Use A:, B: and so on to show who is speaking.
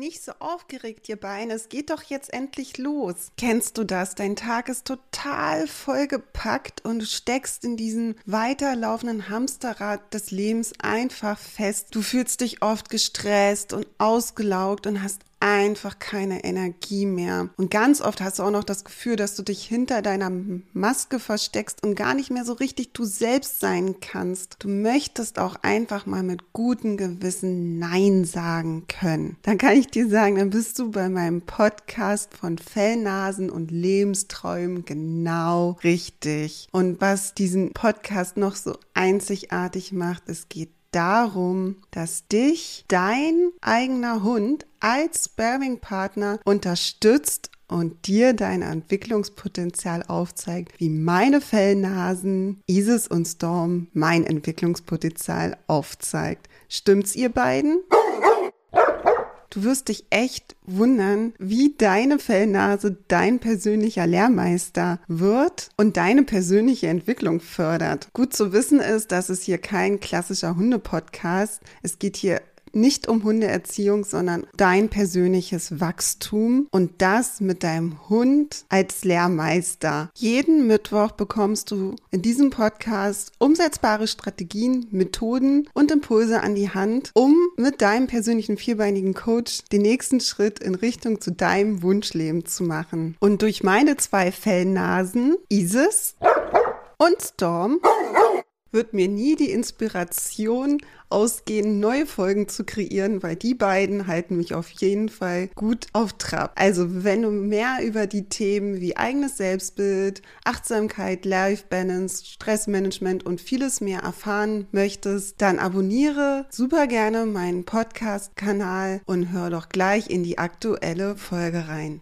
A: nicht so aufgeregt, ihr Beine. Es geht doch jetzt endlich los. Kennst du das? Dein Tag ist total vollgepackt und du steckst in diesem weiterlaufenden Hamsterrad des Lebens einfach fest. Du fühlst dich oft gestresst und ausgelaugt und hast einfach keine Energie mehr. Und ganz oft hast du auch noch das Gefühl, dass du dich hinter deiner Maske versteckst und gar nicht mehr so richtig du selbst sein kannst. Du möchtest auch einfach mal mit gutem Gewissen Nein sagen können. Dann kann ich dir sagen, dann bist du bei meinem Podcast von Fellnasen und Lebensträumen genau richtig. Und was diesen Podcast noch so einzigartig macht, es geht darum, dass dich dein eigener Hund als Sparring-Partner unterstützt und dir dein Entwicklungspotenzial aufzeigt, wie meine Fellnasen, Isis und Storm mein Entwicklungspotenzial aufzeigt. Stimmt's ihr beiden? Du wirst dich echt wundern, wie deine Fellnase dein persönlicher Lehrmeister wird und deine persönliche Entwicklung fördert. Gut zu wissen ist, dass es hier kein klassischer Hunde-Podcast. Es geht hier nicht um Hundeerziehung, sondern dein persönliches Wachstum und das mit deinem Hund als Lehrmeister. Jeden Mittwoch bekommst du in diesem Podcast umsetzbare Strategien, Methoden und Impulse an die Hand, um mit deinem persönlichen vierbeinigen Coach den nächsten Schritt in Richtung zu deinem Wunschleben zu machen. Und durch meine zwei Fellnasen, Isis und Storm, wird mir nie die Inspiration ausgehen, neue Folgen zu kreieren, weil die beiden halten mich auf jeden Fall gut auf Trab. Also wenn du mehr über die Themen wie eigenes Selbstbild, Achtsamkeit, Life Balance, Stressmanagement und vieles mehr erfahren möchtest, dann abonniere super gerne meinen Podcast-Kanal und hör doch gleich in die aktuelle Folge rein.